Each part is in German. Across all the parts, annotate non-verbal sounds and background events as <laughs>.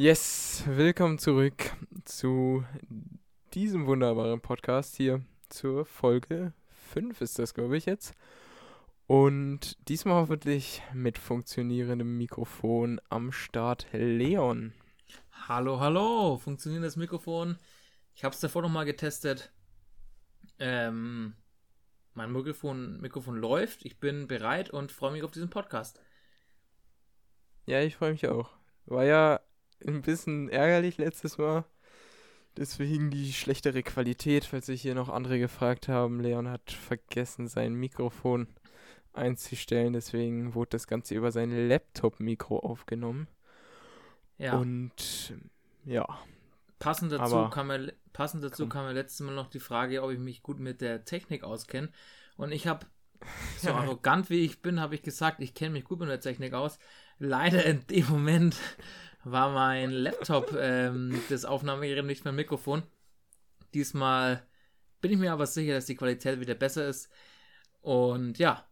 Yes, willkommen zurück zu diesem wunderbaren Podcast hier zur Folge 5 ist das, glaube ich, jetzt. Und diesmal hoffentlich mit funktionierendem Mikrofon am Start Leon. Hallo, hallo, funktionierendes Mikrofon. Ich habe es davor nochmal getestet. Ähm, mein Mikrofon, Mikrofon läuft. Ich bin bereit und freue mich auf diesen Podcast. Ja, ich freue mich auch. War ja ein bisschen ärgerlich letztes Mal. Deswegen die schlechtere Qualität, falls sich hier noch andere gefragt haben. Leon hat vergessen, sein Mikrofon einzustellen. Deswegen wurde das Ganze über sein Laptop-Mikro aufgenommen. Ja. Und ja. Passend dazu, Aber- kam, mir, passend dazu kam mir letztes Mal noch die Frage, ob ich mich gut mit der Technik auskenne. Und ich habe, <laughs> so arrogant wie ich bin, habe ich gesagt, ich kenne mich gut mit der Technik aus. Leider in dem Moment war mein Laptop ähm, das Aufnahmegerät, nicht mein Mikrofon. Diesmal bin ich mir aber sicher, dass die Qualität wieder besser ist. Und ja,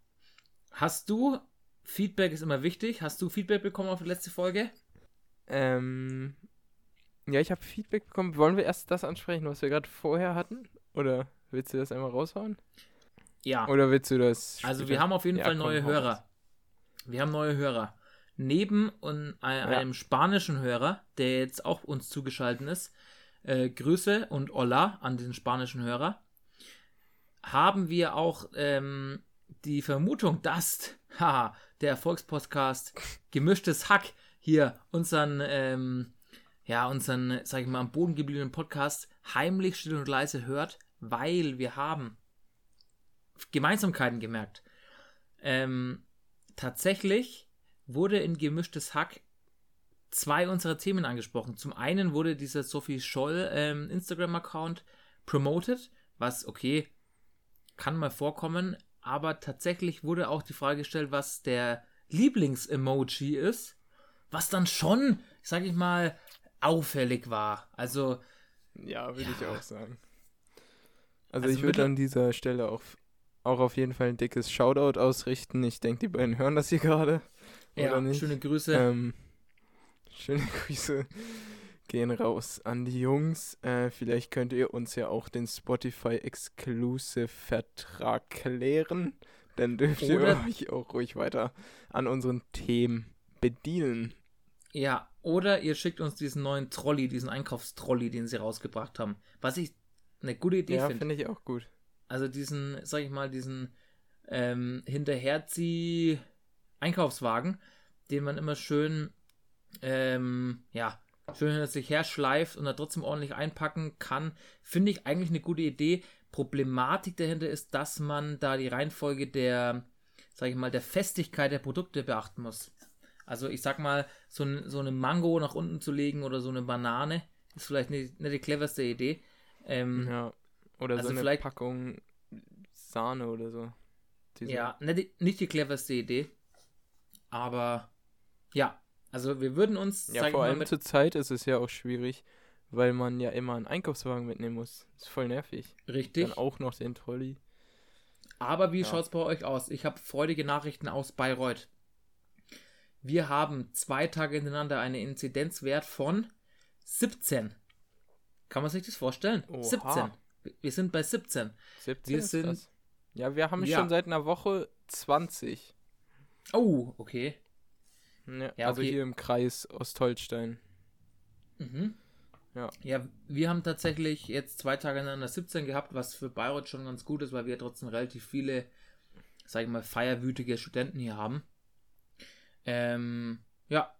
hast du, Feedback ist immer wichtig, hast du Feedback bekommen auf die letzte Folge? Ähm, ja, ich habe Feedback bekommen. Wollen wir erst das ansprechen, was wir gerade vorher hatten? Oder willst du das einmal raushauen? Ja. Oder willst du das Also später? wir haben auf jeden Ja, Fall komm, neue hau Hörer. Wir haben neue Hörer. Neben un, ein, Ja. einem spanischen Hörer, der jetzt auch uns zugeschaltet ist, äh, Grüße und Hola an den spanischen Hörer, haben wir auch ähm, die Vermutung, dass <laughs> haha, der Erfolgspodcast Gemischtes Hack hier unseren, ähm, ja, unseren, sag ich mal, am Boden gebliebenen Podcast heimlich still und leise hört, weil wir haben Gemeinsamkeiten gemerkt. Ähm, tatsächlich wurde in Gemischtes Hack zwei unserer Themen angesprochen. Zum einen wurde dieser Sophie Scholl ähm, Instagram-Account promoted, was okay, kann mal vorkommen, aber tatsächlich wurde auch die Frage gestellt, was der Lieblings-Emoji ist, was dann schon, sag ich mal, auffällig war. Also, Ja, würde ich Ja. auch sagen. Also, Also ich würde an dieser Stelle auch, auch auf jeden Fall ein dickes Shoutout ausrichten. Ich denke, die beiden hören das hier gerade. Ja, schöne Grüße. Ähm, <laughs> schöne Grüße gehen raus an die Jungs. Äh, vielleicht könnt ihr uns ja auch den Spotify Exclusive Vertrag klären. Dann dürft ihr Oder- euch auch ruhig weiter an unseren Themen bedienen. Ja, oder ihr schickt uns diesen neuen Trolley, diesen Einkaufstrolley, den sie rausgebracht haben. Was ich eine gute Idee ja, finde. finde ich auch gut. Also diesen, sag ich mal, diesen ähm, Hinterherzieh-Einkaufswagen, den man immer schön, ähm, ja, schön hinter sich her schleift und da trotzdem ordentlich einpacken kann, finde ich eigentlich eine gute Idee. Problematik dahinter ist, dass man da die Reihenfolge der, sag ich mal, der Festigkeit der Produkte beachten muss. Also ich sag mal, so, ein, so eine Mango nach unten zu legen oder so eine Banane ist vielleicht nicht, nicht die cleverste Idee. Ähm, Ja. Oder Also so eine Packung Sahne oder so. Diese- Ja, nicht die, nicht die cleverste Idee. Aber ja, also wir würden uns, Ja, vor allem zur Zeit ist es ja auch schwierig, weil man ja immer einen Einkaufswagen mitnehmen muss. Ist voll nervig. richtig. Dann auch noch den Trolley. Aber wie Ja. schaut's bei euch aus? Ich habe freudige Nachrichten aus Bayreuth. Wir haben zwei Tage hintereinander einen Inzidenzwert von 17. Kann man sich das vorstellen? Oha. 17. Wir sind bei 17. 17 Wir sind- das? Ja, wir haben Ja. schon seit einer Woche 20. Oh, okay. Ja, Ja, also okay. hier im Kreis Ostholstein. Mhm. Ja. Ja, wir haben tatsächlich jetzt zwei Tage hintereinander 17 gehabt, was für Bayreuth schon ganz gut ist, weil wir trotzdem relativ viele, sag ich mal, feierwütige Studenten hier haben. Ähm, ja,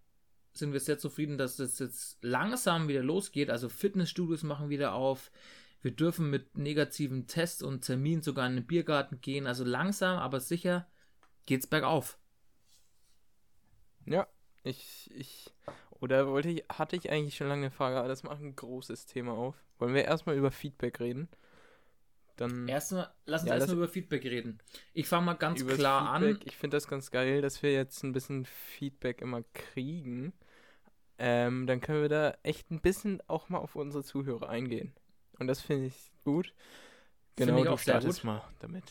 sind wir sehr zufrieden, dass das jetzt langsam wieder losgeht. Also Fitnessstudios machen wieder auf. Wir dürfen mit negativen Tests und Terminen sogar in den Biergarten gehen. Also langsam, aber sicher geht's bergauf. Ja, ich, ich, oder wollte ich, hatte ich eigentlich schon lange eine Frage, aber das macht ein großes Thema auf. Wollen wir erstmal über Feedback reden? Dann Erstmal, lass uns Ja, erstmal über Feedback reden. Ich fange mal ganz klar an. Feedback. Ich finde das ganz geil, dass wir jetzt ein bisschen Feedback immer kriegen. Ähm, dann können wir da echt ein bisschen auch mal auf unsere Zuhörer eingehen. Und das finde ich gut. Genau, ich du auch sehr startest mal damit.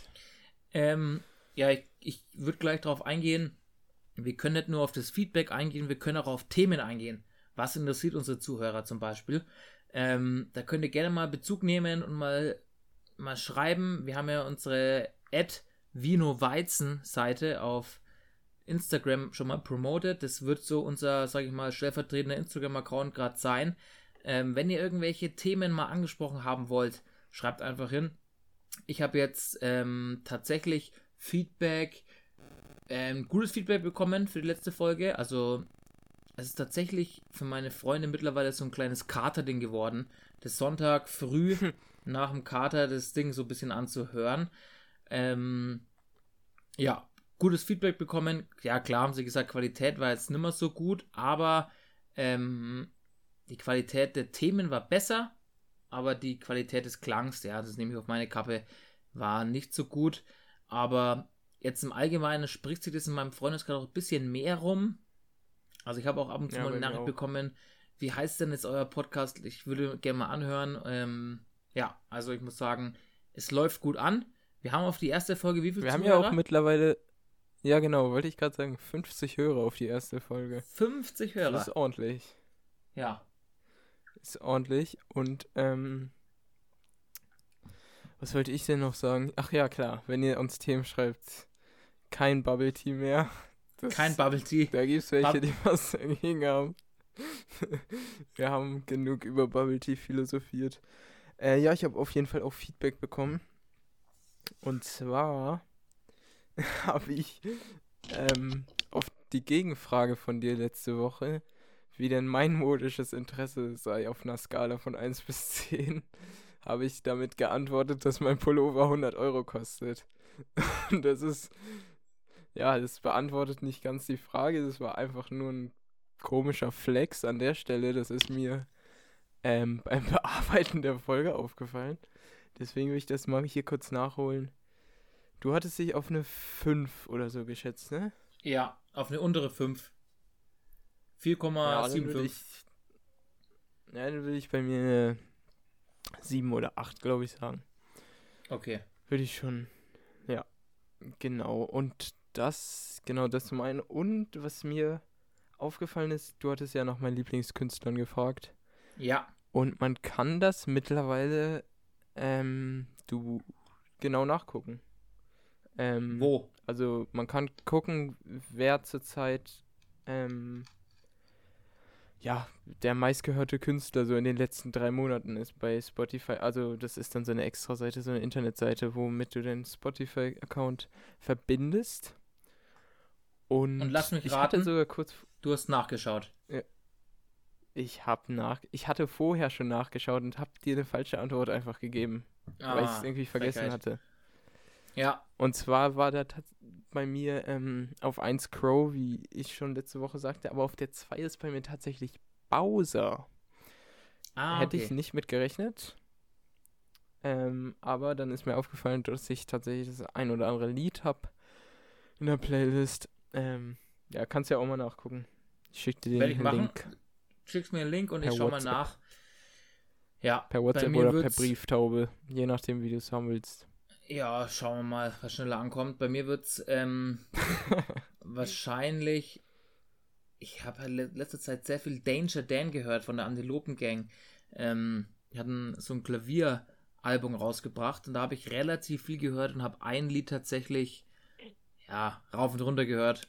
Ähm, ja, ich, ich würde gleich darauf eingehen. Wir können nicht nur auf das Feedback eingehen, wir können auch auf Themen eingehen. Was interessiert unsere Zuhörer zum Beispiel? Ähm, da könnt ihr gerne mal Bezug nehmen und mal, mal schreiben. Wir haben ja unsere Ad Vino Weizen Seite auf Instagram schon mal promoted. Das wird so unser, sage ich mal, stellvertretender Instagram-Account gerade sein. Ähm, wenn ihr irgendwelche Themen mal angesprochen haben wollt, schreibt einfach hin. Ich habe jetzt ähm, tatsächlich Feedback, ähm, gutes Feedback bekommen für die letzte Folge. Also es ist tatsächlich für meine Freunde mittlerweile so ein kleines Katerding geworden. Das Sonntag früh <laughs> nach dem Kater das Ding so ein bisschen anzuhören. Ähm, ja, gutes Feedback bekommen. Ja, klar haben sie gesagt, Qualität war jetzt nicht mehr so gut, aber ähm, die Qualität der Themen war besser, aber die Qualität des Klangs, ja, das nehme ich auf meine Kappe, war nicht so gut. Aber jetzt im Allgemeinen spricht sich das in meinem Freundeskreis auch ein bisschen mehr rum. Also ich habe auch ab und zu ja, mal eine Nachricht bekommen, wie heißt denn jetzt euer Podcast? Ich würde gerne mal anhören. Ähm, ja, also ich muss sagen, es läuft gut an. Wir haben auf die erste Folge wie viel Wir Zuhörer? haben ja auch mittlerweile, ja genau, wollte ich gerade sagen, 50 Hörer auf die erste Folge. 50 Hörer? Das ist ordentlich. Ja. Ist ordentlich und ähm, was wollte ich denn noch sagen? Ach ja, klar, wenn ihr uns Themen schreibt, kein Bubble Tea mehr. <laughs> Das, kein Bubble Tea. Da gibt es welche, Bub die <laughs> was dagegen haben. <laughs> Wir haben genug über Bubble Tea philosophiert. Äh, ja, ich habe auf jeden Fall auch Feedback bekommen. Und zwar habe ich ähm, auf die Gegenfrage von dir letzte Woche, wie denn mein modisches Interesse sei auf einer Skala von 1 bis 10, habe ich damit geantwortet, dass mein Pullover 100 Euro kostet. Und das ist, ja, das beantwortet nicht ganz die Frage, das war einfach nur ein komischer Flex an der Stelle, das ist mir ähm, <laughs> beim Bearbeiten der Folge aufgefallen. Deswegen will ich das mal hier kurz nachholen. Du hattest dich auf eine 5 oder so geschätzt, ne? Ja, auf eine untere 5. 4,75. Ja, dann würde ich bei mir eine 7 oder 8, glaube ich, sagen. Okay. Würde ich schon. Ja, genau. Und das, genau das zum einen. Und was mir aufgefallen ist, du hattest ja nach meinen Lieblingskünstlern gefragt. Ja. Und man kann das mittlerweile ähm, du genau nachgucken. Ähm, Wo? Also man kann gucken, wer zurzeit ähm, ja, der meistgehörte Künstler so in den letzten drei Monaten ist bei Spotify. Also das ist dann so eine extra Seite, so eine Internetseite, womit du den Spotify-Account verbindest. Und, Und lass mich raten, sogar kurz. Du hast nachgeschaut. Ja, ich hab nach. Ich hatte vorher schon nachgeschaut und hab dir eine falsche Antwort einfach gegeben. Ah, weil ich es irgendwie vergessen Frechheit. hatte. Ja. Und zwar war da bei mir ähm, auf 1 Crow, wie ich schon letzte Woche sagte, aber auf der 2 ist bei mir tatsächlich Bowser. Ah, Hätte okay. ich nicht mit gerechnet. Ähm, aber dann ist mir aufgefallen, dass ich tatsächlich das ein oder andere Lied habe in der Playlist. Ähm, ja, kannst ja auch mal nachgucken. Ich schicke dir den Link schickst mir einen Link und per ich schau WhatsApp. mal nach. Ja. Per WhatsApp oder per Brieftaube, je nachdem, wie du es haben willst. Ja, schauen wir mal, was schneller ankommt. Bei mir wird es ähm, <laughs> wahrscheinlich. Ich habe halt letzter Zeit sehr viel Danger Dan gehört von der Antilopen Gang. Ähm, die hatten so ein Klavieralbum rausgebracht und da habe ich relativ viel gehört und habe ein Lied tatsächlich ja rauf und runter gehört.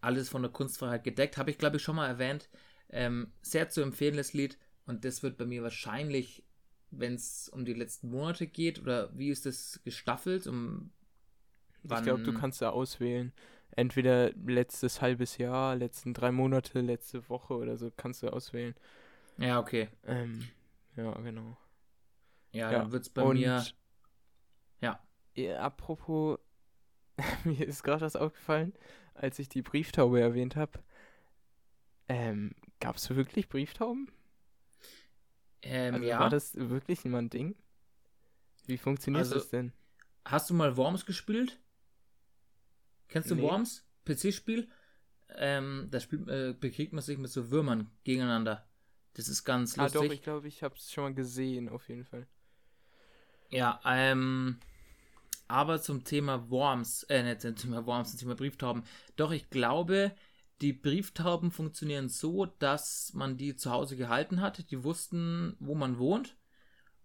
Alles von der Kunstfreiheit gedeckt, habe ich glaube ich schon mal erwähnt. Ähm, sehr zu empfehlendes Lied und das wird bei mir wahrscheinlich, wenn es um die letzten Monate geht, oder wie ist das gestaffelt? Um ich glaube, du kannst da auswählen. Entweder letztes halbes Jahr, letzten drei Monate, letzte Woche oder so kannst du auswählen. Ja, okay. Ähm, ja, genau. Ja, ja. dann wird es bei und, mir. Ja. ja apropos, <laughs> mir ist gerade was aufgefallen, als ich die Brieftaube erwähnt habe. Ähm, Gab es wirklich Brieftauben? Ähm, also ja. War das wirklich immer ein Ding? Wie funktioniert also, das denn? Hast du mal Worms gespielt? Kennst du nee. Worms? PC-Spiel? Ähm, da spielt, äh, bekriegt man sich mit so Würmern gegeneinander. Das ist ganz lustig. Ah, doch, ich glaube, ich habe es schon mal gesehen, auf jeden Fall. Ja, ähm, aber zum Thema Worms, äh, nicht zum Thema Worms, zum Thema Brieftauben. Doch, ich glaube, die Brieftauben funktionieren so, dass man die zu Hause gehalten hat. Die wussten, wo man wohnt.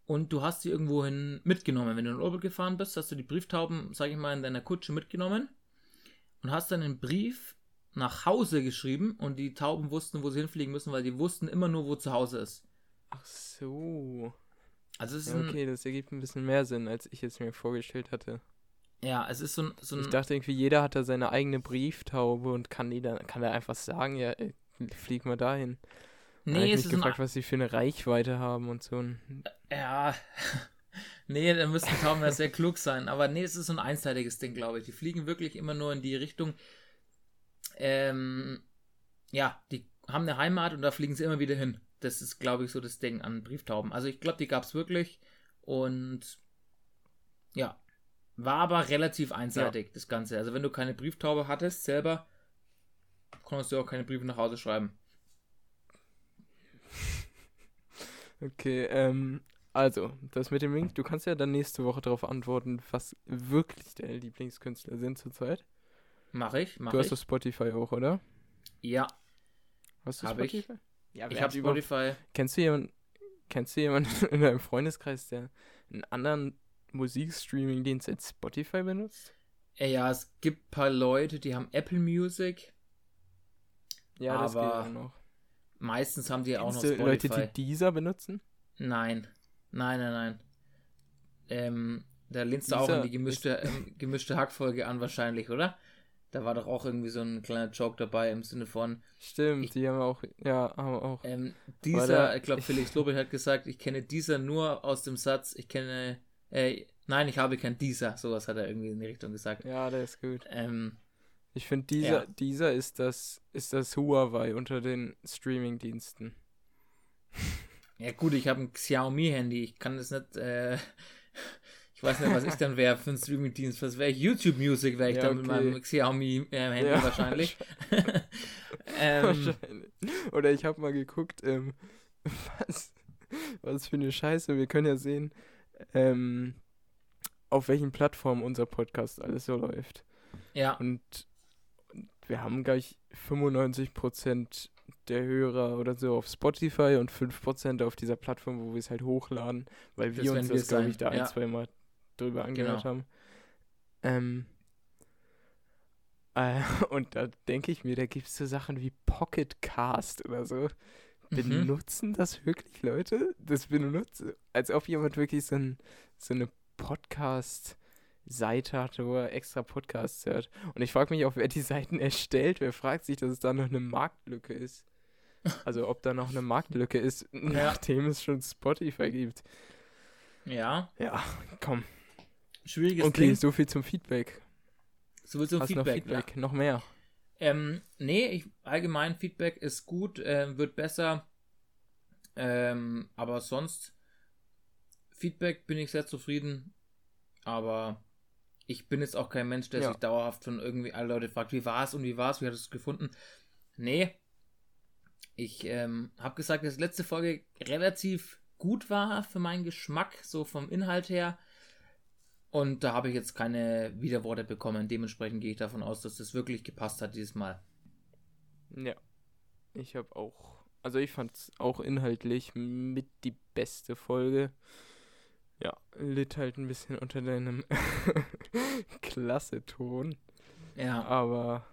Und du hast sie irgendwohin mitgenommen. Wenn du in Urlaub gefahren bist, hast du die Brieftauben, sag ich mal, in deiner Kutsche mitgenommen und hast dann einen Brief nach Hause geschrieben und die Tauben wussten, wo sie hinfliegen müssen, weil die wussten immer nur, wo zu Hause ist. Ach so. Also es ist Ja, okay, das ergibt ein bisschen mehr Sinn, als ich es mir vorgestellt hatte. ja, es ist so ein, so Ich ein dachte irgendwie, jeder hat da seine eigene Brieftaube und kann die dann, kann er einfach sagen, ja, ey, flieg mal dahin. Nee, ich es mich ist gefragt, ein, was sie für eine Reichweite haben und so. ein- ja, <laughs> nee, da müssten Tauben ja sehr klug sein, aber nee, es ist so ein einseitiges Ding, glaube ich. Die fliegen wirklich immer nur in die Richtung, ähm, ja, die haben eine Heimat und da fliegen sie immer wieder hin. Das ist, glaube ich, so das Ding an Brieftauben. Also ich glaube, die gab es wirklich und ja, war aber relativ einseitig, das Ganze. Also wenn du keine Brieftaube hattest selber, konntest du auch keine Briefe nach Hause schreiben. <laughs> Okay, ähm, also, das mit dem Link, du kannst ja dann nächste Woche darauf antworten, was wirklich deine Lieblingskünstler sind zurzeit. Mach ich, mach Du hast ich. doch Spotify auch, oder? Ja, Hast du Hab ich. Spotify? Ja, ich habe Spotify. Kennst du jemanden, kennst du jemanden <laughs> in deinem Freundeskreis, der einen anderen Musikstreaming-Dienst als Spotify benutzt? Ja, es gibt ein paar Leute, die haben Apple Music. Ja, das geht Aber auch noch. Meistens haben die auch noch Kennst du Leute, Spotify. die dieser benutzen? Nein. Nein, nein, nein. Ähm, da lehnst du auch an die gemischte, ähm, gemischte Hackfolge an, wahrscheinlich, oder? Da war doch auch irgendwie so ein kleiner Joke dabei im Sinne von, Stimmt, Ich- die haben auch, ja, haben auch. ähm, dieser, der- ich glaube, <laughs> Felix Lobrecht hat gesagt, ich kenne dieser nur aus dem Satz, ich kenne, äh, nein, ich habe kein dieser, sowas hat er irgendwie in die Richtung gesagt. Ja, der ist gut. Ähm, Ich finde, dieser, Ja. dieser ist das, ist das Huawei unter den Streaming-Diensten. ja gut, ich habe ein Xiaomi-Handy, ich kann das nicht, äh, weiß nicht, was ich dann wäre für ein Streaming-Dienst, was wäre ich? YouTube Music wäre ich Ja, dann mit okay. meinem Xiaomi-Handy Ja, wahrscheinlich. <laughs> ähm, Wahrscheinlich. Oder ich habe mal geguckt, ähm, <laughs> was, was für eine Scheiße. Wir können ja sehen, ähm, auf welchen Plattformen unser Podcast alles so läuft. ja, Und wir haben gleich 95% der Hörer oder so auf Spotify und 5% auf dieser Plattform, wo wir es halt hochladen, weil Das wir uns werden wir das, glaube ich, da ja. ein, zwei Mal drüber angehört Genau. haben. Ähm, äh, <laughs> und da denke ich mir, da gibt es so Sachen wie Pocket Cast oder so. Mhm. Benutzen das wirklich Leute? Das benutzen, als ob jemand wirklich so, ein, so eine Podcast-Seite hatte, wo er extra Podcasts hört. Und ich frage mich auch, wer die Seiten erstellt. Wer fragt sich, dass es da noch eine Marktlücke ist? <laughs> Also ob da noch eine Marktlücke ist, nachdem es schon Spotify gibt. ja, Ja, komm. Schwieriges Okay, Ding. so viel zum Feedback. So viel zum Hast du noch Feedback. Feedback? Noch mehr? Ähm, nee, ich, allgemein Feedback ist gut, ähm, wird besser. Ähm, aber sonst, Feedback bin ich sehr zufrieden. Aber ich bin jetzt auch kein Mensch, der Ja. sich dauerhaft von irgendwie alle Leute fragt, wie war es und wie war es, wie du es gefunden? Nee. Ich ähm, habe gesagt, dass die letzte Folge relativ gut war für meinen Geschmack, so vom Inhalt her. Und da habe ich jetzt keine Widerworte bekommen. Dementsprechend gehe ich davon aus, dass das wirklich gepasst hat dieses Mal. Ja. Ich habe auch, also ich fand es auch inhaltlich mit die beste Folge. Ja, litt halt ein bisschen unter deinem <laughs> Klasse-Ton. Ja, Aber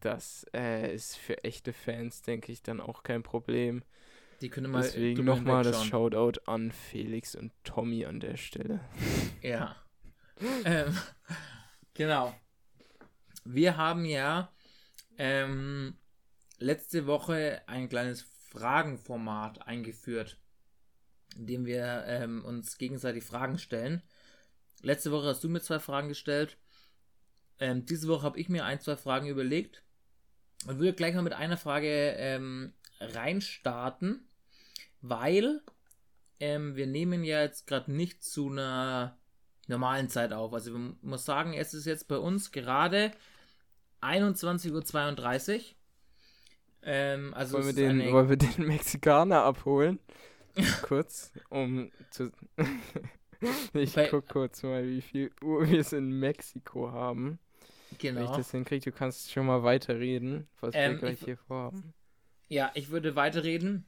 das äh, ist für echte Fans, denke ich, dann auch kein Problem. Die können mal Deswegen nochmal das. Shoutout an Felix und Tommy an der Stelle. Ja. ähm, genau. Wir haben ja ähm, letzte Woche ein kleines Fragenformat eingeführt, in dem wir ähm, uns gegenseitig Fragen stellen. Letzte Woche hast du mir zwei Fragen gestellt. Ähm, diese Woche habe ich mir ein, zwei Fragen überlegt und würde gleich mal mit einer Frage ähm, reinstarten, weil ähm, wir nehmen ja jetzt gerade nicht zu einer normalen Zeit auf. Also man muss sagen, es ist jetzt bei uns gerade 21.32 Uhr. Ähm, also wollen, wir den, eine- wollen wir den <laughs> Mexikaner abholen? <laughs> Kurz, um zu. <laughs> ich Bei- guck kurz mal, wie viel Uhr wir es in Mexiko haben. Wenn ich Genau. das hinkriege, du kannst schon mal weiterreden, was Ähm, wir gleich ich- hier vorhaben. Ja, ich würde weiterreden.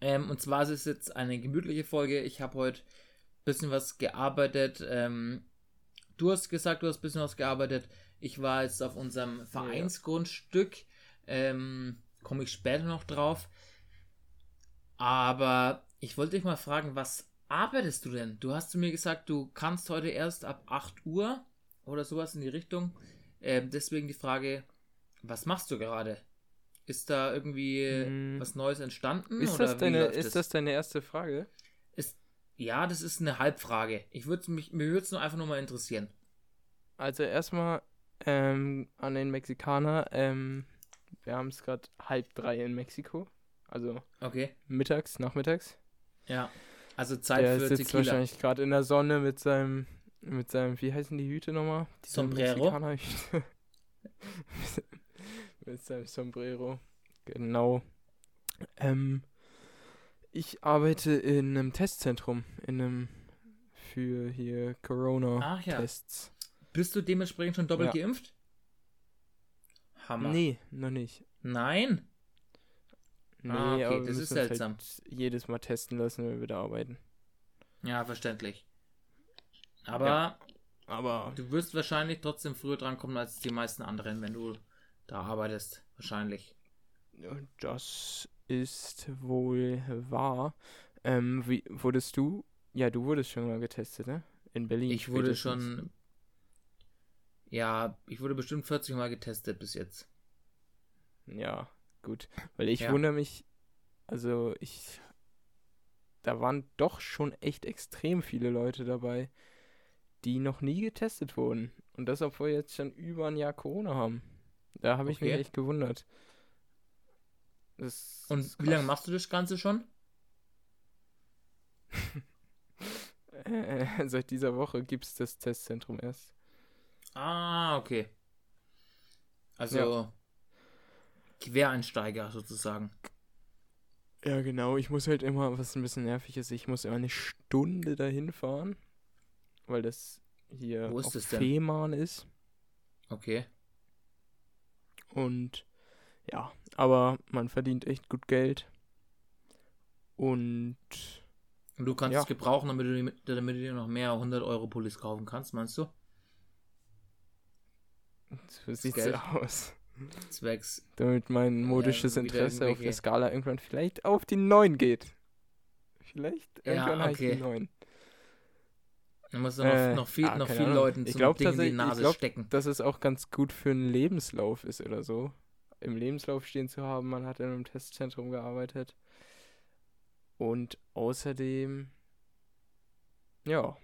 Ähm, und zwar ist es jetzt eine gemütliche Folge. Ich habe heute ein bisschen was gearbeitet. Ähm, du hast gesagt, du hast ein bisschen was gearbeitet. Ich war jetzt auf unserem Vereinsgrundstück. Ähm, Komme ich später noch drauf. Aber ich wollte dich mal fragen, was arbeitest du denn? Du hast zu mir gesagt, du kannst heute erst ab 8 Uhr oder sowas in die Richtung. Ähm, deswegen die Frage, was machst du gerade? Ist da irgendwie Hm. was Neues entstanden? Ist, das deine, ist das deine erste Frage? Ist, ja, das ist eine Halbfrage. Ich würde mich, mir würde es nur einfach nur mal interessieren. Also erstmal ähm, an den Mexikaner. Ähm, wir haben es gerade halb drei in Mexiko. Also Okay. mittags, nachmittags. Ja. Also Zeit Der für sitzt Tequila. wahrscheinlich gerade in der Sonne mit seinem, mit seinem, wie heißen die Hüte nochmal? Diese Sombrero? <laughs> <laughs> mit seinem Sombrero. Genau. Ähm, ich arbeite in einem Testzentrum, in einem für hier Ach ja. Corona-Tests. Bist du dementsprechend schon doppelt Ja. geimpft? Hammer. Nee, noch nicht. Nein? Nee, Ah, okay, aber wir das ist uns seltsam. Halt jedes Mal testen lassen, wenn wir da arbeiten. Ja, verständlich. Aber Ja. Aber du wirst wahrscheinlich trotzdem früher drankommen als die meisten anderen, wenn du da arbeitest. Wahrscheinlich. das ist wohl wahr. Ähm, wie wurdest du? Ja, du wurdest schon mal getestet, ne? In Berlin. Ich wurde schon. Ja, ich wurde bestimmt 40 Mal getestet bis jetzt. Ja, gut. Weil ich Ja. wundere mich, also ich. Da waren doch schon echt extrem viele Leute dabei, die noch nie getestet wurden. Und das, obwohl wir jetzt schon über ein Jahr Corona haben. Da habe ich mich Okay. echt gewundert. Das Und wie lange machst du das Ganze schon? <laughs> Äh, seit dieser Woche gibt es das Testzentrum erst. Ah, okay. Also Ja. Quereinsteiger sozusagen. Ja, genau. Ich muss halt immer, was ein bisschen nervig ist, ich muss immer eine Stunde dahin fahren, weil das hier Wo ist auf? Fehmarn ist. Okay. Und ja, aber man verdient echt gut Geld. Und Und du kannst Ja. es gebrauchen, damit du, damit du dir noch mehr 100 Euro Pullis kaufen kannst, meinst du? so sieht's Geld. aus. Zwecks. Damit mein modisches wieder Interesse auf der Skala irgendwann vielleicht auf die 9 geht. Vielleicht Ja, irgendwann heißt okay. die 9. Da musst du noch, Äh, noch viel, ah, noch keine viel Ahnung. Leuten Ich zum glaub Ding in die tatsächlich- ich Nase glaub, stecken. dass es auch ganz gut für einen Lebenslauf ist oder so. Im Lebenslauf stehen zu haben, man hat in einem Testzentrum gearbeitet. Und außerdem, ja.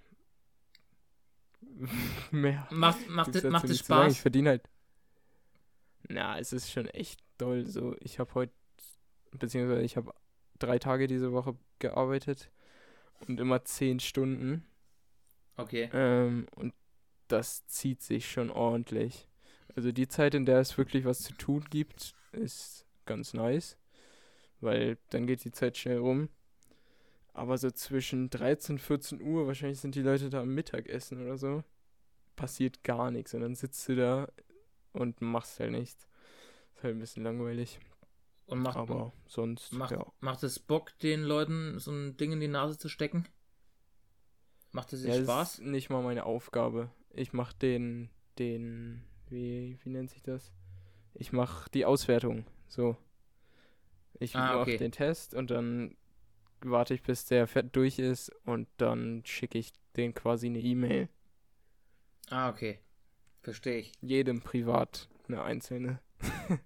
<laughs> Mehr. Macht, macht, dazu macht es. Spaß? Ich verdiene halt. Na, es ist schon echt doll. So, ich habe heute, beziehungsweise ich habe drei Tage diese Woche gearbeitet und immer zehn Stunden. Okay. Ähm, und das zieht sich schon ordentlich. Also die Zeit, in der es wirklich was zu tun gibt, ist ganz nice, weil dann geht die Zeit schnell rum. Aber so zwischen 13 und 14 Uhr, wahrscheinlich sind die Leute da am Mittagessen oder so, passiert gar nichts. Und dann sitzt du da und machst halt nichts. Ist halt ein bisschen langweilig. Und macht, Aber sonst, macht, ja. macht es Bock, den Leuten so ein Ding in die Nase zu stecken? Macht es dir Ja, das Spaß? ist nicht mal meine Aufgabe. Ich mach den, den, wie, wie nennt sich das? Ich mach die Auswertung, so. Ich Ah, mach okay. den Test und dann warte ich, bis der fett durch ist und dann schicke ich den quasi eine E-Mail. Ah, okay. Verstehe ich. Jedem privat eine einzelne. <laughs>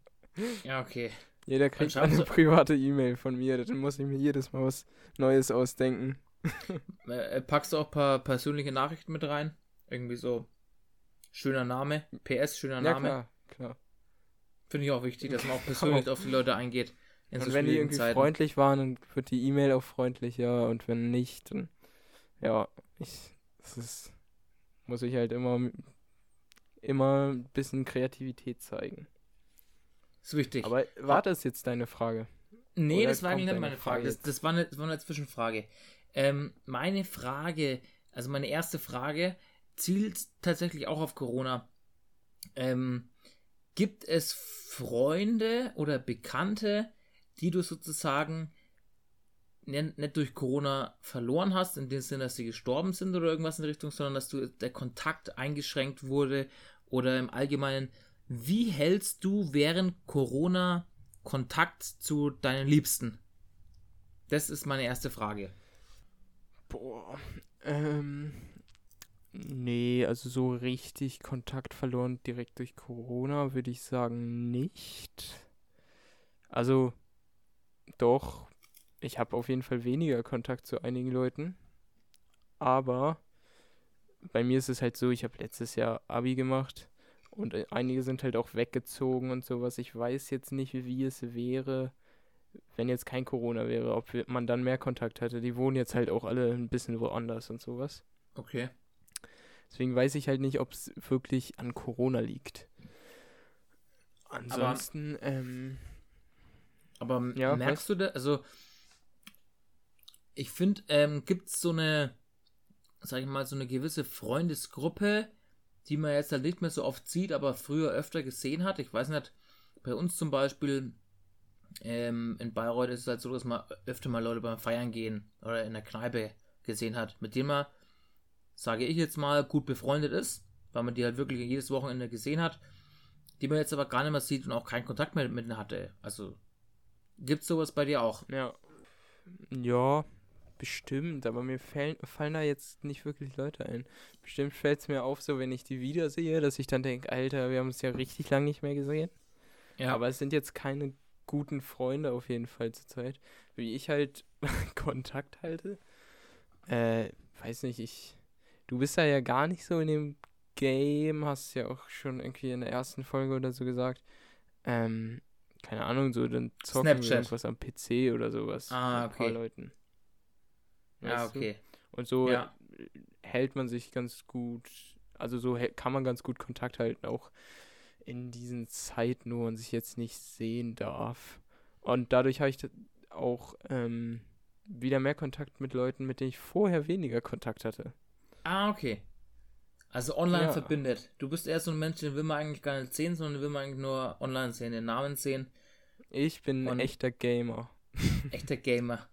Ja, okay. Jeder kriegt eine private E-Mail von mir. Dann muss ich mir jedes Mal was Neues ausdenken. <laughs> Äh, packst du auch ein paar persönliche Nachrichten mit rein? Irgendwie so schöner Name, PS, schöner Ja, Name. klar, klar. Finde ich auch wichtig, dass man auch <laughs> persönlich auf die Leute eingeht. In so Und wenn die irgendwie Zeiten. freundlich waren, dann wird die E-Mail auch freundlicher und wenn nicht, dann ja, ich das ist, muss ich halt immer immer ein bisschen Kreativität zeigen. Ist wichtig. Aber war das jetzt deine Frage? nee, oder das war eigentlich nicht meine Frage. Frage Das, das, war eine, das war eine Zwischenfrage. Ähm, meine Frage, also meine erste Frage, zielt tatsächlich auch auf Corona. Ähm, gibt es Freunde oder Bekannte, die du sozusagen nicht, durch Corona verloren hast, in dem Sinne, dass sie gestorben sind oder irgendwas in der Richtung, sondern dass du der Kontakt eingeschränkt wurde oder im Allgemeinen, wie hältst du während Corona Kontakt zu deinen Liebsten? Das ist meine erste Frage. Boah, ähm, nee, also so richtig Kontakt verloren direkt durch Corona würde ich sagen nicht. Also, doch, ich habe auf jeden Fall weniger Kontakt zu einigen Leuten. Aber bei mir ist es halt so, ich habe letztes Jahr Abi gemacht und äh, einige sind halt auch weggezogen und sowas. Ich weiß jetzt nicht, wie es wäre, wenn jetzt kein Corona wäre, ob man dann mehr Kontakt hätte. Die wohnen jetzt halt auch alle ein bisschen woanders und sowas. Okay. Deswegen weiß ich halt nicht, ob es wirklich an Corona liegt. Ansonsten, aber, ähm, aber ja, merkst du da, also ich finde, ähm, gibt es so eine, sag ich mal, so eine gewisse Freundesgruppe, die man jetzt halt nicht mehr so oft sieht, aber früher öfter gesehen hat. Ich weiß nicht, bei uns zum Beispiel ähm, in Bayreuth ist es halt so, dass man öfter mal Leute beim Feiern gehen oder in der Kneipe gesehen hat, mit denen man, sage ich jetzt mal, gut befreundet ist, weil man die halt wirklich jedes Wochenende gesehen hat, die man jetzt aber gar nicht mehr sieht und auch keinen Kontakt mehr mit ihnen hatte. Also gibt es sowas bei dir auch? Ja. Ja, Bestimmt, aber mir fallen, fallen da jetzt nicht wirklich Leute ein. Bestimmt fällt es mir auf, so wenn ich die wiedersehe, dass ich dann denke, Alter, wir haben uns ja richtig lange nicht mehr gesehen. Ja. Aber es sind jetzt keine guten Freunde auf jeden Fall zur Zeit. Wie ich halt <laughs> Kontakt halte. Äh, weiß nicht, ich. Du bist da ja gar nicht so in dem Game, hast ja auch schon irgendwie in der ersten Folge oder so gesagt. Ähm, keine Ahnung, so dann zocken Snapchat. wir irgendwas am PC oder sowas. Ah, okay. Mit ein paar Leuten. Ja, okay. Du? Und so ja. hält man sich ganz gut, also so kann man ganz gut Kontakt halten, auch in diesen Zeiten, wo man sich jetzt nicht sehen darf. Und dadurch habe ich auch ähm, wieder mehr Kontakt mit Leuten, mit denen ich vorher weniger Kontakt hatte. Ah, okay. Also online ja. verbindet. Du bist eher so ein Mensch, den will man eigentlich gar nicht sehen, sondern will man eigentlich nur online sehen, den Namen sehen. Ich bin ein echter Gamer. <laughs> Echter Gamer.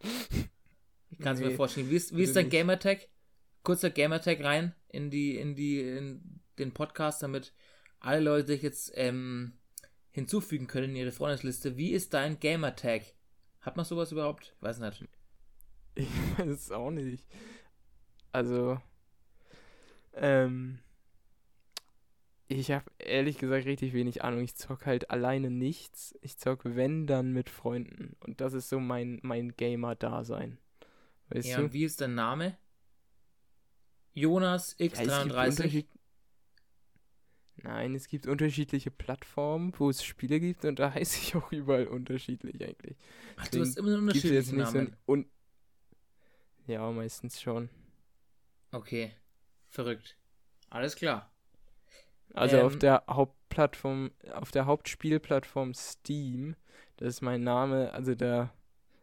Ich kann es nee, mir vorstellen. Wie ist, wie ist dein Gamertag? Kurzer Gamertag rein in die, in die, in den Podcast, damit alle Leute sich jetzt ähm, hinzufügen können in ihre Freundesliste. Wie ist dein Gamertag? Hat man sowas überhaupt? Ich weiß nicht. Ich <laughs> weiß es auch nicht. Also, ähm, ich habe ehrlich gesagt richtig wenig Ahnung. Ich zock halt alleine nichts. Ich zock, wenn, dann mit Freunden. Und das ist so mein, mein Gamer-Dasein. Weißt ja, du? wie ist dein Name? Jonas X33. Ja, Nein, es gibt unterschiedliche Plattformen, wo es Spiele gibt und da <laughs> heiße ich auch überall unterschiedlich eigentlich. Ach, du hast immer einen unterschiedlichen Namen. So ein ja, meistens schon. Okay, verrückt. Alles klar. Also ähm, auf der Hauptplattform, auf der Hauptspielplattform Steam, das ist mein Name, also der,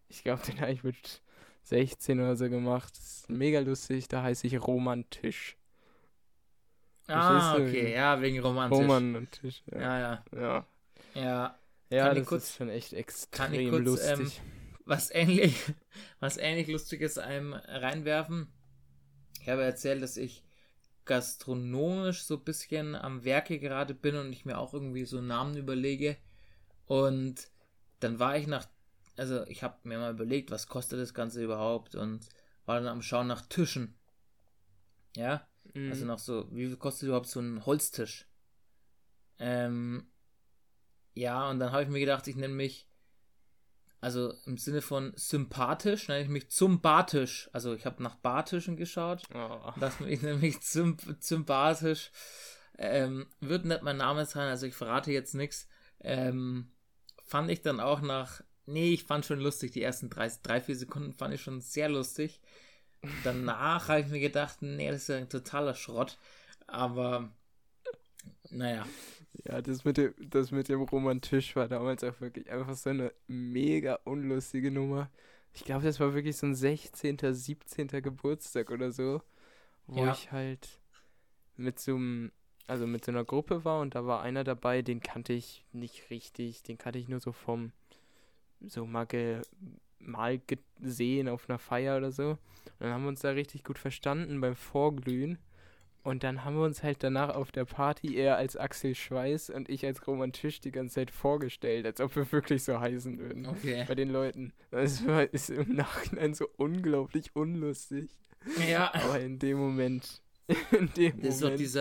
ich glaube, den habe ich mit 16 oder so gemacht. Das ist mega lustig, da heiße ich Romantisch. Ah, okay, ja, wegen Romantisch. Roman und Tisch, ja. Ja, ja. Ja, ja. ja das kurz, ist schon echt extrem kurz, lustig. Ähm, was ähnlich, <laughs> was ähnlich lustiges einem reinwerfen. Ich habe erzählt, dass ich gastronomisch so ein bisschen am Werke gerade bin und ich mir auch irgendwie so Namen überlege. Und dann war ich nach also ich habe mir mal überlegt, was kostet das Ganze überhaupt und war dann am Schauen nach Tischen. Ja, mhm. also nach so, wie viel kostet überhaupt so ein Holztisch? Ähm, ja, und dann habe ich mir gedacht, ich nenne mich, also im Sinne von sympathisch, nenne ich mich zum Bartisch. Also ich habe nach Bartischen geschaut. Oh. <laughs> Das, ich nenne mich zum, sympathisch. Ähm, wird nicht mein Name sein, also ich verrate jetzt nichts. Ähm, fand ich dann auch nach nee, ich fand schon lustig. Die ersten drei, drei vier Sekunden fand ich schon sehr lustig. Danach habe ich mir gedacht, nee, das ist ja ein totaler Schrott. Aber, naja. Ja, das mit dem, das mit dem Romantisch war damals auch wirklich einfach so eine mega unlustige Nummer. Ich glaube, das war wirklich so ein 16., 17. Geburtstag oder so, wo ja. ich halt mit so einem also mit so einer Gruppe war und da war einer dabei, den kannte ich nicht richtig, den kannte ich nur so vom, so mal, ge, mal gesehen auf einer Feier oder so. Und dann haben wir uns da richtig gut verstanden beim Vorglühen. Und dann haben wir uns halt danach auf der Party eher als Axel Schweiß und ich als Roman Tisch die ganze Zeit vorgestellt, als ob wir wirklich so heißen würden. Okay. Bei den Leuten. Das war, ist im Nachhinein so unglaublich unlustig. Ja. Aber in dem Moment, <laughs> in dem ist Moment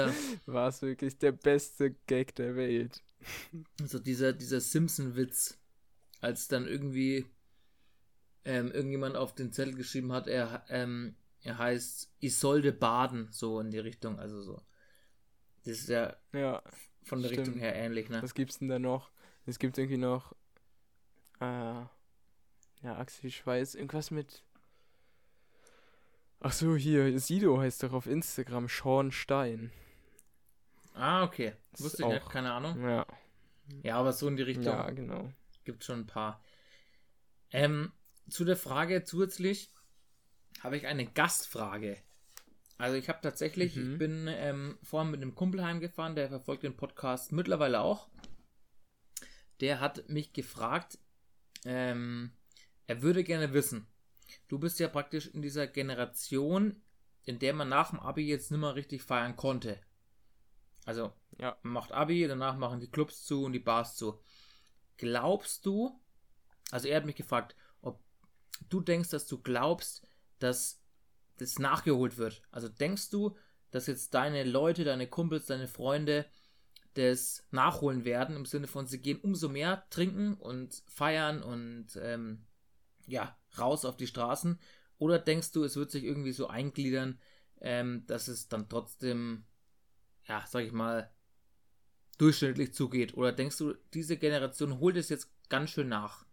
war es wirklich der beste Gag der Welt. so dieser, dieser Simpson-Witz, als dann irgendwie ähm, irgendjemand auf den Zettel geschrieben hat, er, ähm, er heißt Isolde Baden, so in die Richtung, also so. Das ist ja Ja, von der Stimmt. Richtung her ähnlich, ne? was gibt's denn da noch? Es gibt irgendwie noch, äh, ja, Axel Schweiß, irgendwas mit. Ach so, hier, Sido heißt doch auf Instagram Sean Stein. Ah, okay. Das Wusste ich nicht, auch- keine Ahnung. Ja, Ja, aber so in die Richtung ja, genau. gibt schon ein paar. Ähm, zu der Frage zusätzlich habe ich eine Gastfrage. Also ich habe tatsächlich, Mhm. ich bin ähm, vorhin mit einem Kumpel heimgefahren, der verfolgt den Podcast mittlerweile auch. Der hat mich gefragt, ähm, er würde gerne wissen, du bist ja praktisch in dieser Generation, in der man nach dem Abi jetzt nicht mehr richtig feiern konnte. Also, Ja. man macht Abi, danach machen die Clubs zu und die Bars zu. Glaubst du, also er hat mich gefragt, du denkst, dass du glaubst, dass das nachgeholt wird. Also denkst du, dass jetzt deine Leute, deine Kumpels, deine Freunde das nachholen werden, im Sinne von, sie gehen umso mehr trinken und feiern und ähm, ja, raus auf die Straßen? Oder denkst du, es wird sich irgendwie so eingliedern, ähm, dass es dann trotzdem, ja, sag ich mal, durchschnittlich zugeht? Oder denkst du, diese Generation holt es jetzt ganz schön nach?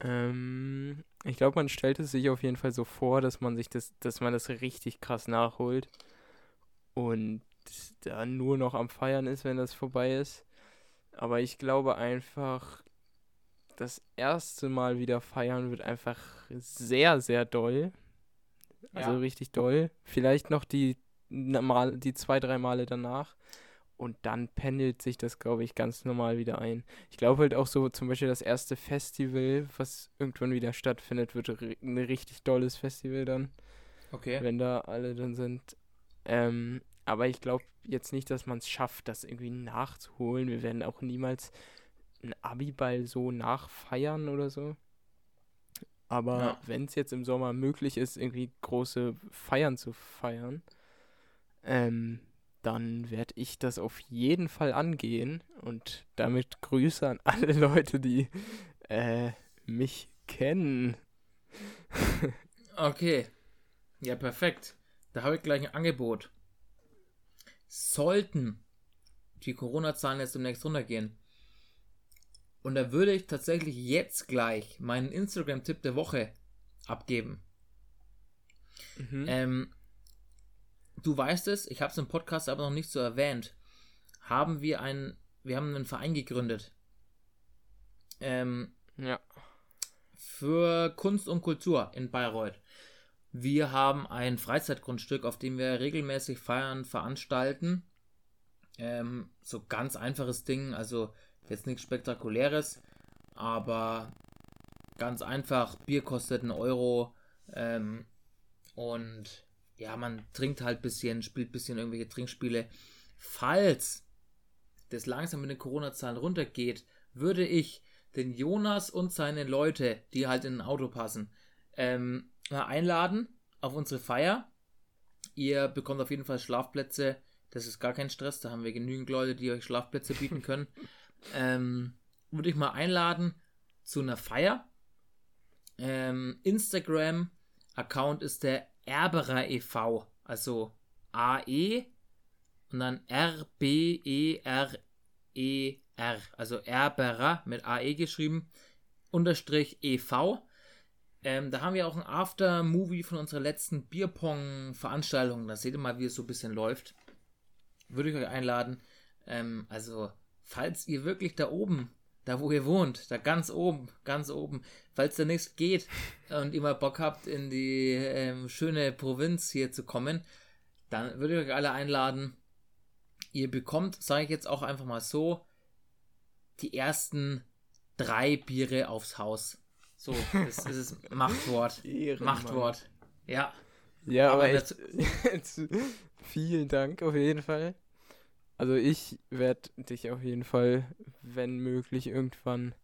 Ähm, ich glaube, man stellt es sich auf jeden Fall so vor, dass man sich das, dass man das richtig krass nachholt und dann nur noch am Feiern ist, wenn das vorbei ist. Aber ich glaube einfach, das erste Mal wieder feiern wird einfach sehr, sehr doll. Also Ja. richtig doll. Vielleicht noch die, die zwei, drei Male danach. Und dann pendelt sich das, glaube ich, ganz normal wieder ein. Ich glaube halt auch so, zum Beispiel das erste Festival, was irgendwann wieder stattfindet, wird ein richtig dolles Festival dann, Okay. wenn da alle dann sind. Ähm, aber ich glaube jetzt nicht, dass man es schafft, das irgendwie nachzuholen. Wir werden auch niemals einen Abiball so nachfeiern oder so. Aber Ja. wenn es jetzt im Sommer möglich ist, irgendwie große Feiern zu feiern, ähm, dann werde ich das auf jeden Fall angehen. Und damit Grüße an alle Leute, die äh, mich kennen. <laughs> Okay. Ja, perfekt. Da habe ich gleich ein Angebot. Sollten die Corona-Zahlen jetzt demnächst runtergehen, und da würde ich tatsächlich jetzt gleich meinen Instagram-Tipp der Woche abgeben. Mhm. Ähm, du weißt es, ich habe es im Podcast aber noch nicht so erwähnt. Haben wir einen, wir haben einen Verein gegründet. Ähm, ja. für Kunst und Kultur in Bayreuth. Wir haben ein Freizeitgrundstück, auf dem wir regelmäßig Feiern veranstalten. Ähm, so ganz einfaches Ding, also jetzt nichts Spektakuläres, aber ganz einfach. Bier kostet einen Euro ähm, und ja, man trinkt halt ein bisschen, spielt ein bisschen irgendwelche Trinkspiele. Falls das langsam mit den Corona-Zahlen runtergeht, würde ich den Jonas und seine Leute, die halt in ein Auto passen, ähm, mal einladen auf unsere Feier. Ihr bekommt auf jeden Fall Schlafplätze. Das ist gar kein Stress. Da haben wir genügend Leute, die euch Schlafplätze bieten können. <laughs> ähm, würde ich mal einladen zu einer Feier. Ähm, Instagram-Account ist der Erberer e.V. Also AE und dann R-B-E-R-E-R. Also Erberer mit AE geschrieben. Unterstrich e.V. Ähm, da haben wir auch ein After-Movie von unserer letzten Bierpong-Veranstaltung. Da seht ihr mal, wie es so ein bisschen läuft. Würde ich euch einladen. Ähm, also, falls ihr wirklich da oben, da wo ihr wohnt, da ganz oben, ganz oben, falls da nichts geht und ihr mal Bock habt, in die ähm, schöne Provinz hier zu kommen, dann würde ich euch alle einladen. ihr bekommt, sage ich jetzt auch einfach mal so, die ersten drei Biere aufs Haus. So, das ist das <laughs> Machtwort. Ehrenmann. Machtwort. Ja. Ja, aber, Aber echt, <laughs> jetzt, vielen Dank auf jeden Fall. Also ich werde dich auf jeden Fall, wenn möglich, irgendwann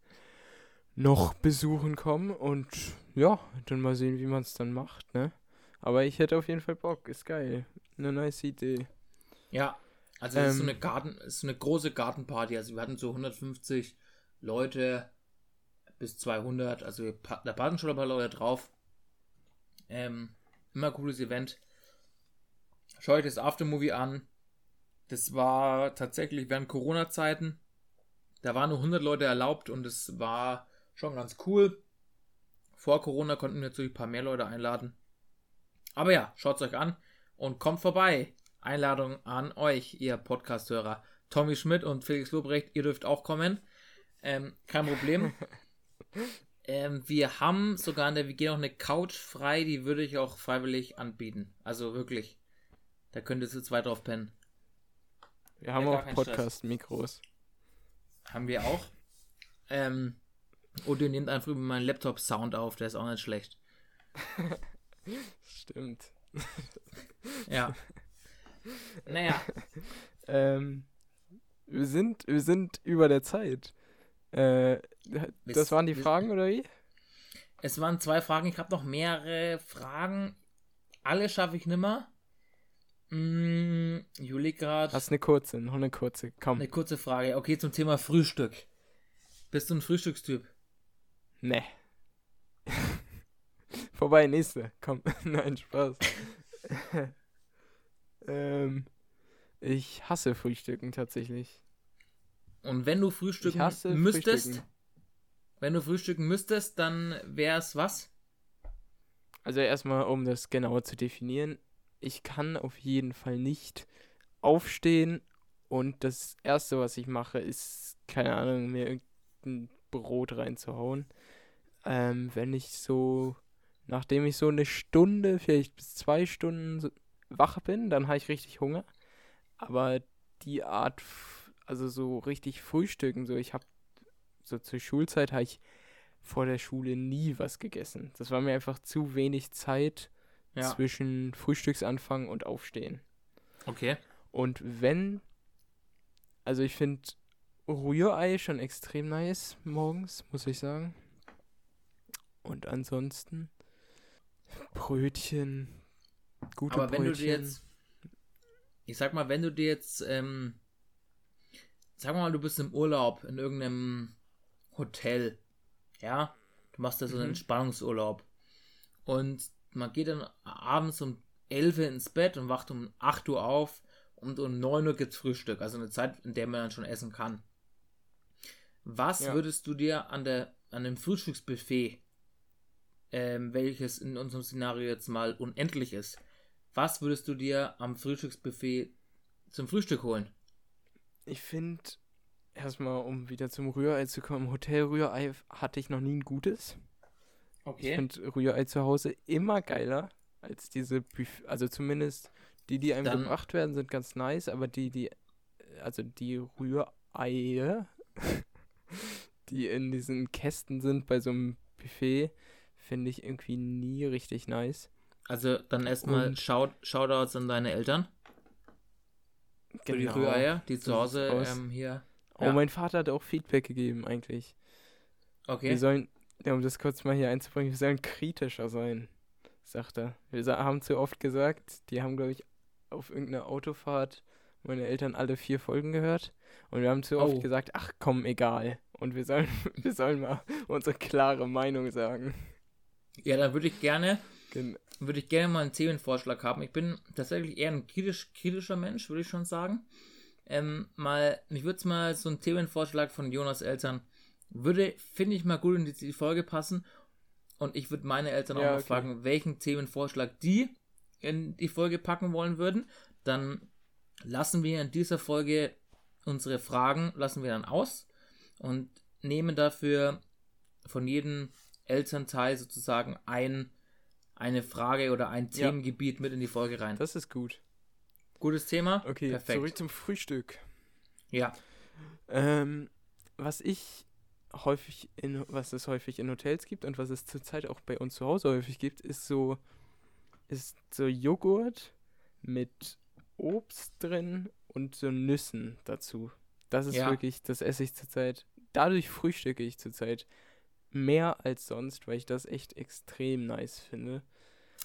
noch besuchen kommen und ja, dann mal sehen, wie man es dann macht, ne? Aber ich hätte auf jeden Fall Bock, ist geil. Eine nice Idee. Ja. Also es ist so Ähm. eine Garten, es ist so eine große Gartenparty. Also wir hatten so 150 Leute bis 200. Also da passen schon ein paar Leute drauf. Ähm, immer cooles Event. Schaut euch das Aftermovie an. Das war tatsächlich während Corona-Zeiten. Da waren nur 100 Leute erlaubt und es war schon ganz cool. Vor Corona konnten wir natürlich ein paar mehr Leute einladen. Aber ja, schaut es euch an und kommt vorbei. Einladung an euch, ihr Podcast-Hörer. Tommy Schmidt und Felix Lobrecht, ihr dürft auch kommen. Ähm, kein Problem. <laughs> ähm, wir haben sogar in der WG noch eine Couch frei, die würde ich auch freiwillig anbieten. Also wirklich. Da könnt ihr zu zweit drauf pennen. Wir haben Ja, auch. Podcast-Mikros. Haben wir auch. Ähm, und ihr nehmt einfach über meinen Laptop Sound auf, der ist auch nicht schlecht. <laughs> Stimmt. <laughs> Ja. naja, Ähm, wir sind, wir sind über der Zeit. Äh, das waren die Fragen, oder wie? es waren zwei Fragen. Ich habe noch mehrere Fragen. Alle schaffe ich nimmer. Mm, Juli gerade. Hast eine kurze, noch eine kurze, komm. Eine kurze Frage. Okay, zum Thema Frühstück. Bist du ein Frühstückstyp? Ne. <laughs> Vorbei, nächste. Komm. <laughs> Nein, Spaß. <laughs> ähm, ich hasse Frühstücken tatsächlich. Und wenn du frühstücken müsstest, Frühstücken. wenn du frühstücken müsstest, dann wär's was? Also erstmal, um das genauer zu definieren. Ich kann auf jeden Fall nicht aufstehen und das Erste, was ich mache, ist, keine Ahnung, mir irgendein Brot reinzuhauen. Ähm, wenn ich so, nachdem ich so eine Stunde, vielleicht bis zwei Stunden so wach bin, dann habe ich richtig Hunger. Aber die Art, also so richtig frühstücken, so ich habe, so zur Schulzeit habe ich vor der Schule nie was gegessen. Das war mir einfach zu wenig Zeit Ja. zwischen Frühstücksanfang und Aufstehen. Okay. Und wenn, also ich finde Rührei schon extrem nice morgens, muss ich sagen. Und ansonsten Brötchen, gute Aber wenn Brötchen. du dir jetzt, ich sag mal, wenn du dir jetzt, ähm, sag mal, du bist im Urlaub in irgendeinem Hotel, ja, du machst da so einen Mhm. Entspannungsurlaub und man geht dann abends um 11 Uhr ins Bett und wacht um 8 Uhr auf und um 9 Uhr gibt's Frühstück, also eine Zeit, in der man dann schon essen kann. Was Ja. würdest du dir an der an dem Frühstücksbuffet, ähm, welches in unserem Szenario jetzt mal unendlich ist, was würdest du dir am Frühstücksbuffet zum Frühstück holen? Ich finde, erstmal, um wieder zum Rührei zu kommen, Hotel-Rührei hatte ich noch nie ein gutes. Ich finde Rührei zu Hause immer geiler als diese Buff also zumindest die, die einem Dann- gebracht werden, sind ganz nice, aber die, die, also die Rührei, <laughs> die in diesen Kästen sind bei so einem Buffet, finde ich irgendwie nie richtig nice. Also dann erstmal Shout Shoutouts an deine Eltern für die Rühreier, die zu Genau. Hause ähm, hier. Oh, Ja. mein Vater hat auch Feedback gegeben eigentlich. Wir Okay. sollen, ja, um das kurz mal hier einzubringen, wir sollen kritischer sein, sagt er. Wir haben zu oft gesagt, die haben, glaube ich, auf irgendeiner Autofahrt meine Eltern alle vier Folgen gehört. Und wir haben zu Oh. oft gesagt, ach komm, egal. Und wir sollen, <laughs> wir sollen mal unsere klare Meinung sagen. Ja, dann würde ich gerne, würde ich gerne mal einen Themenvorschlag haben. Ich bin tatsächlich eher ein kritisch, kritischer Mensch, würde ich schon sagen. Ähm, mal, mich würde mal so ein Themenvorschlag von Jonas Eltern, würde, finde ich mal gut in die, Folge passen. Und ich würde meine Eltern auch Ja, mal okay. fragen, welchen Themenvorschlag die in die Folge packen wollen würden. Dann lassen wir in dieser Folge unsere Fragen, lassen wir dann aus und nehmen dafür von jedem Elternteil sozusagen ein, eine Frage oder ein Ja. Themengebiet mit in die Folge rein. das ist gut. Gutes Thema. Okay, Perfekt. zurück zum Frühstück. Ja. Ähm, was ich häufig in, was es häufig in Hotels gibt und was es zurzeit auch bei uns zu Hause häufig gibt, ist so, ist so Joghurt mit Obst drin und so Nüssen dazu. Das ist Ja. wirklich, das esse ich zurzeit. Dadurch frühstücke ich zurzeit mehr als sonst, weil ich das echt extrem nice finde.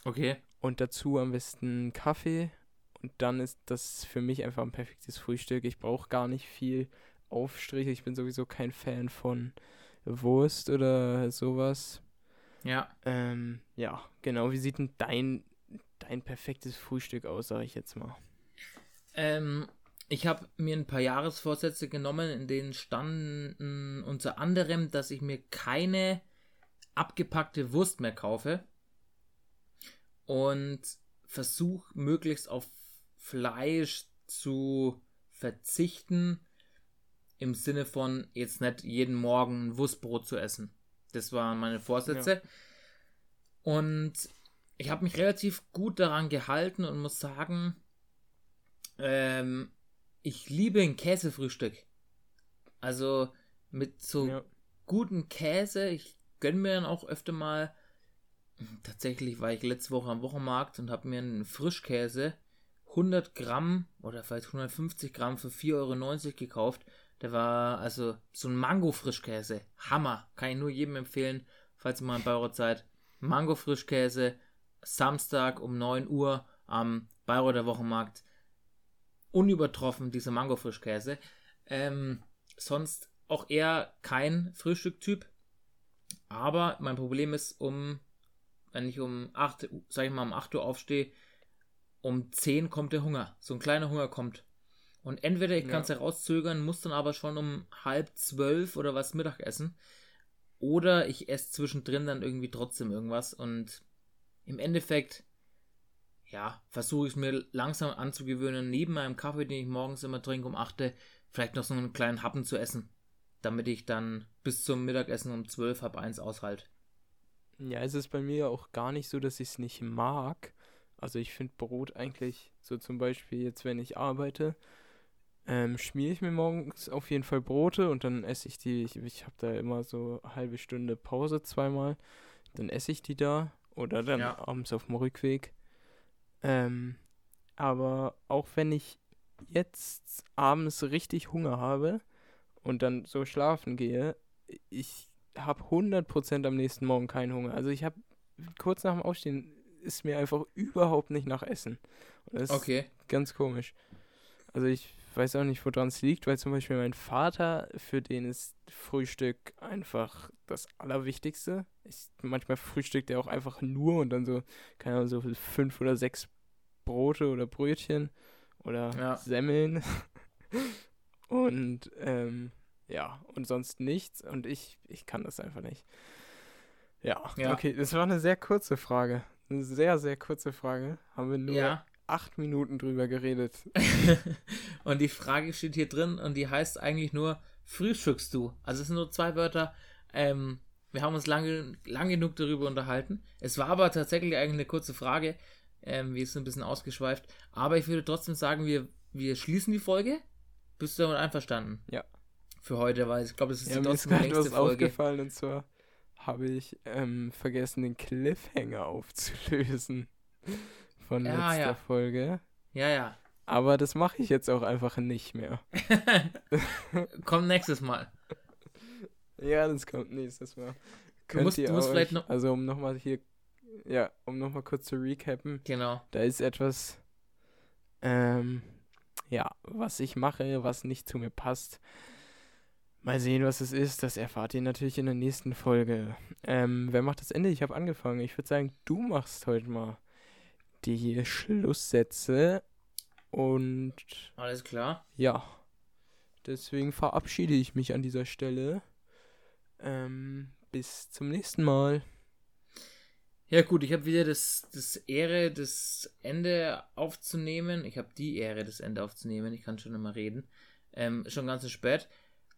Okay. Und dazu am besten Kaffee. Und dann ist das für mich einfach ein perfektes Frühstück. Ich brauche gar nicht viel Aufstrich. Ich bin sowieso kein Fan von Wurst oder sowas. Ja. Ähm, ja, genau. Wie sieht denn dein, dein perfektes Frühstück aus, sage ich jetzt mal? Ähm, ich habe mir ein paar Jahresvorsätze genommen, in denen standen unter anderem, dass ich mir keine abgepackte Wurst mehr kaufe und versuche möglichst auf Fleisch zu verzichten, im Sinne von jetzt nicht jeden Morgen ein Wurstbrot zu essen. Das waren meine Vorsätze. Und ich habe mich relativ gut daran gehalten und muss sagen, ähm, ich liebe ein Käsefrühstück. Also mit so Ja. guten Käse. Ich gönne mir dann auch öfter mal. Tatsächlich war ich letzte Woche am Wochenmarkt und habe mir einen Frischkäse 100 Gramm oder vielleicht 150 Gramm für 4,90 Euro gekauft. Der war also so ein Mango-Frischkäse. Hammer. Kann ich nur jedem empfehlen, falls ihr mal in Bayreuth seid. Mango-Frischkäse. Samstag um 9 Uhr am Bayreuther Wochenmarkt. Unübertroffen, dieser Mango-Frischkäse. Ähm, sonst auch eher kein Frühstücktyp. Aber mein Problem ist, um, wenn ich um 8, Uhr- sag ich mal, um 8 Uhr aufstehe, um 10 kommt der Hunger. So ein kleiner Hunger kommt. Und entweder ich Ja. kann es herauszögern, muss dann aber schon um halb zwölf oder was Mittag essen. Oder ich esse zwischendrin dann irgendwie trotzdem irgendwas. Und im Endeffekt, ja, versuche ich es mir langsam anzugewöhnen, neben meinem Kaffee, den ich morgens immer trinke um 8 Uhr, vielleicht noch so einen kleinen Happen zu essen. Damit ich dann bis zum Mittagessen um 12, halb eins aushalte. Ja, es ist bei mir auch gar nicht so, dass ich es nicht mag. Also ich finde Brot eigentlich, so zum Beispiel jetzt, wenn ich arbeite, ähm, schmiere ich mir morgens auf jeden Fall Brote und dann esse ich die, ich, ich habe da immer so eine halbe Stunde Pause zweimal, dann esse ich die da oder dann Ja. abends auf dem Rückweg. Ähm, aber auch wenn ich jetzt abends richtig Hunger habe und dann so schlafen gehe, ich habe 100% am nächsten Morgen keinen Hunger. Also ich habe kurz nach dem Aufstehen ist mir einfach überhaupt nicht nach Essen. Und das ist Okay. ganz komisch. Also ich weiß auch nicht, woran es liegt, weil zum Beispiel mein Vater, für den ist Frühstück einfach das Allerwichtigste. Ich, manchmal frühstückt er auch einfach nur und dann so, keine Ahnung, so fünf oder sechs Brote oder Brötchen oder Ja. Semmeln. <laughs> und ähm, ja, und sonst nichts. Und ich, ich kann das einfach nicht. Ja, Ja. okay, das war eine sehr kurze Frage. Eine sehr, sehr kurze Frage. Haben wir nur Ja. Acht Minuten drüber geredet. <laughs> und die Frage steht hier drin und die heißt eigentlich nur, frühstückst du? Also es sind nur zwei Wörter. Ähm, wir haben uns lange, lang genug darüber unterhalten. Es war aber tatsächlich eigentlich eine kurze Frage. Ähm, wir sind ein bisschen ausgeschweift. Aber ich würde trotzdem sagen, wir, wir schließen die Folge. Bist du damit einverstanden? Ja. Für heute, weil ich glaube, es ist Ja, die mir ist trotzdem gerade was längste Folge. aufgefallen und zwar habe ich ähm, vergessen, den Cliffhanger aufzulösen von Ja, letzter ja. Folge. Ja, ja. Aber das mache ich jetzt auch einfach nicht mehr. <laughs> Komm nächstes Mal. Ja, das kommt nächstes Mal. Du musst- ihr du musst euch- vielleicht noch- Also um nochmal hier, ja, um nochmal kurz zu recappen, Genau. da ist etwas, ähm, ja, was ich mache, was nicht zu mir passt. Mal sehen, was es ist. Das erfahrt ihr natürlich in der nächsten Folge. Ähm, wer macht das Ende? Ich habe angefangen. Ich würde sagen, du machst heute mal die Schlusssätze. Und Alles klar. ja, deswegen verabschiede ich mich an dieser Stelle. Ähm, bis zum nächsten Mal. Ja gut, ich habe wieder das, das Ehre, das Ende aufzunehmen. Ich habe die Ehre, das Ende aufzunehmen. Ich kann schon immer reden. Ähm, schon ganz spät.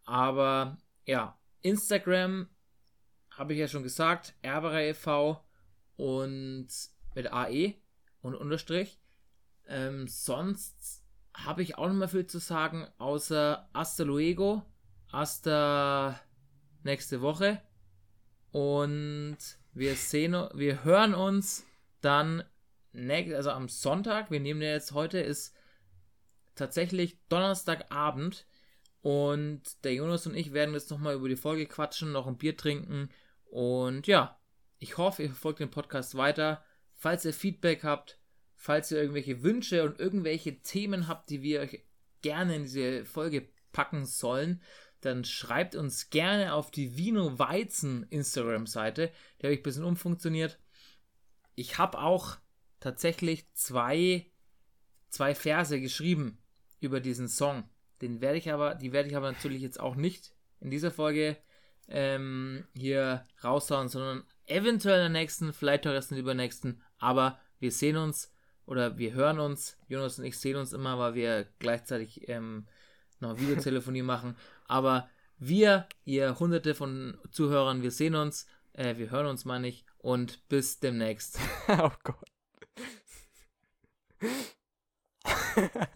Aber ja, Instagram habe ich ja schon gesagt. Erberei e.V. und mit AE und Unterstrich. Ähm, sonst habe ich auch nicht mehr viel zu sagen, außer hasta luego, hasta nächste Woche. Und wir sehen, wir hören uns dann also am Sonntag. Wir nehmen ja jetzt heute ist tatsächlich Donnerstagabend und der Jonas und ich werden jetzt nochmal über die Folge quatschen, noch ein Bier trinken und ja, ich hoffe, ihr verfolgt den Podcast weiter. Falls ihr Feedback habt, falls ihr irgendwelche Wünsche und irgendwelche Themen habt, die wir euch gerne in diese Folge packen sollen, dann schreibt uns gerne auf die Vino Weizen Instagram-Seite. Die habe ich ein bisschen umfunktioniert. Ich habe auch tatsächlich zwei, zwei Verse geschrieben über diesen Song. Den werde ich aber, die werde ich aber natürlich jetzt auch nicht in dieser Folge ähm, hier raushauen, sondern eventuell in der nächsten, vielleicht auch erst in der übernächsten. Aber wir sehen uns oder wir hören uns. Jonas und ich sehen uns immer, weil wir gleichzeitig ähm, noch Videotelefonie <laughs> machen. Aber wir, ihr hunderte von Zuhörern, wir sehen uns, äh, wir hören uns mal nicht und bis demnächst. <laughs> oh Gott. <laughs>